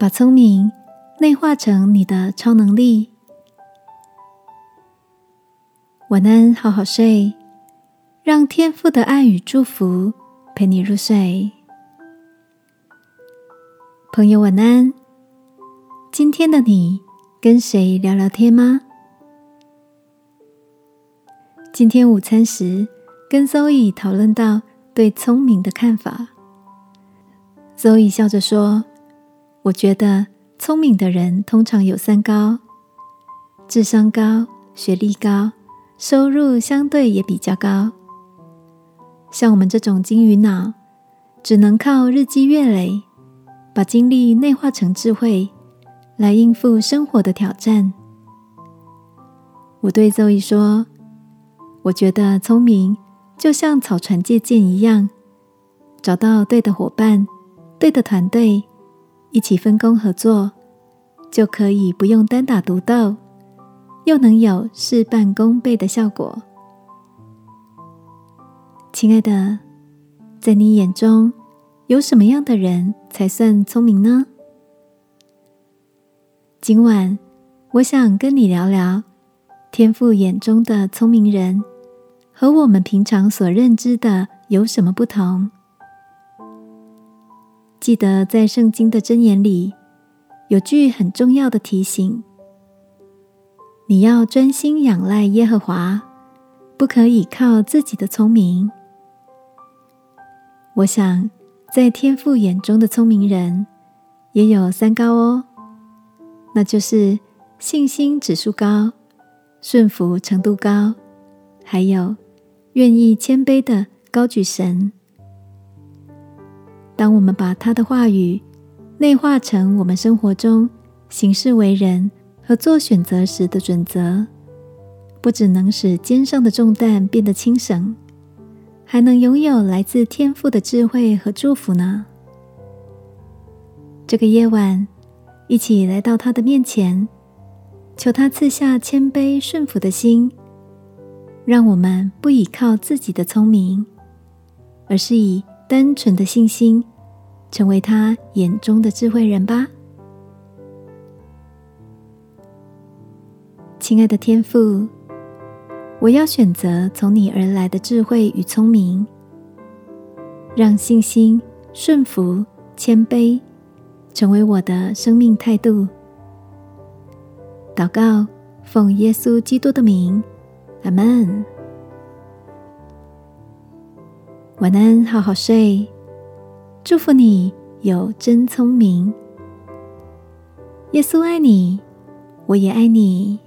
把聪明内化成你的超能力。晚安，好好睡，让天父的爱与祝福陪你入睡。朋友，晚安。今天的你跟谁聊聊天吗？今天午餐时跟 Zoe 讨论到对聪明的看法，Zoe 笑着说：“我觉得聪明的人通常有三高：智商高、学历高。”收入相对也比较高，像我们这种金鱼脑，只能靠日积月累，把精力内化成智慧，来应付生活的挑战。我对周易说：“我觉得聪明就像草船借箭一样，找到对的伙伴、对的团队，一起分工合作，就可以不用单打独斗。”又能有事半功倍的效果，亲爱的，在你眼中有什么样的人才算聪明呢？今晚我想跟你聊聊天赋眼中的聪明人和我们平常所认知的有什么不同。记得在圣经的箴言里有句很重要的提醒。你要专心仰赖耶和华，不可以靠自己的聪明。我想，在天父眼中的聪明人也有三高哦，那就是信心指数高、顺服程度高，还有愿意谦卑的高举神。当我们把他的话语内化成我们生活中行事为人。和做选择时的准则，不只能使肩上的重担变得轻省，还能拥有来自天父的智慧和祝福呢。这个夜晚，一起来到他的面前，求他赐下谦卑顺服的心，让我们不依靠自己的聪明，而是以单纯的信心，成为他眼中的智慧人吧。亲爱的天父，我要选择从你而来的智慧与聪明，让信心、顺服、谦卑成为我的生命态度。祷告，奉耶稣基督的名，阿门。晚安，好好睡。祝福你有真聪明。耶稣爱你，我也爱你。